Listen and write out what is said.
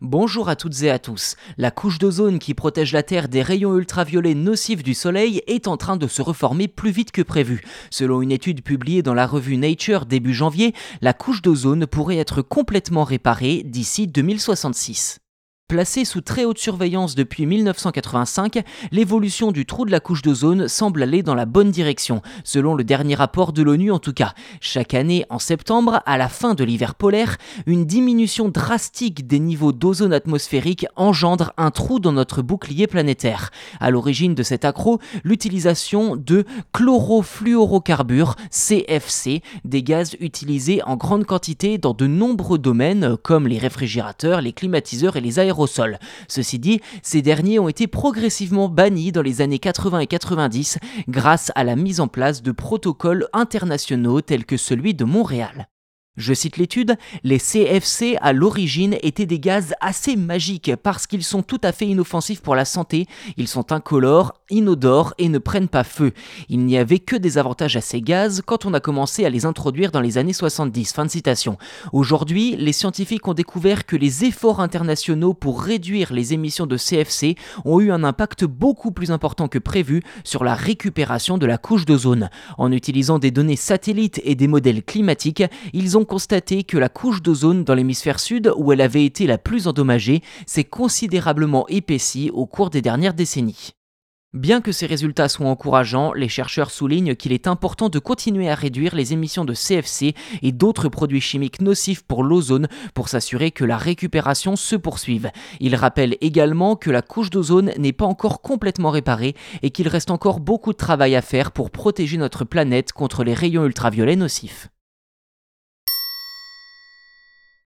Bonjour à toutes et à tous. La couche d'ozone qui protège la Terre des rayons ultraviolets nocifs du Soleil est en train de se reformer plus vite que prévu. Selon une étude publiée dans la revue Nature début janvier, la couche d'ozone pourrait être complètement réparée d'ici 2066. Placée sous très haute surveillance depuis 1985, l'évolution du trou de la couche d'ozone semble aller dans la bonne direction, selon le dernier rapport de l'ONU en tout cas. Chaque année, en septembre, à la fin de l'hiver polaire, une diminution drastique des niveaux d'ozone atmosphérique engendre un trou dans notre bouclier planétaire. À l'origine de cet accro, l'utilisation de chlorofluorocarbures, CFC, des gaz utilisés en grande quantité dans de nombreux domaines comme les réfrigérateurs, les climatiseurs et les aérosols sol. Ceci dit, ces derniers ont été progressivement bannis dans les années 80 et 90 grâce à la mise en place de protocoles internationaux tels que celui de Montréal. Je cite l'étude, les CFC à l'origine étaient des gaz assez magiques parce qu'ils sont tout à fait inoffensifs pour la santé, ils sont incolores, inodores et ne prennent pas feu. Il n'y avait que des avantages à ces gaz quand on a commencé à les introduire dans les années 70. Fin de citation. Aujourd'hui, les scientifiques ont découvert que les efforts internationaux pour réduire les émissions de CFC ont eu un impact beaucoup plus important que prévu sur la récupération de la couche d'ozone. En utilisant des données satellites et des modèles climatiques, ils ont constaté que la couche d'ozone dans l'hémisphère sud, où elle avait été la plus endommagée, s'est considérablement épaissie au cours des dernières décennies. Bien que ces résultats soient encourageants, les chercheurs soulignent qu'il est important de continuer à réduire les émissions de CFC et d'autres produits chimiques nocifs pour l'ozone pour s'assurer que la récupération se poursuive. Ils rappellent également que la couche d'ozone n'est pas encore complètement réparée et qu'il reste encore beaucoup de travail à faire pour protéger notre planète contre les rayons ultraviolets nocifs.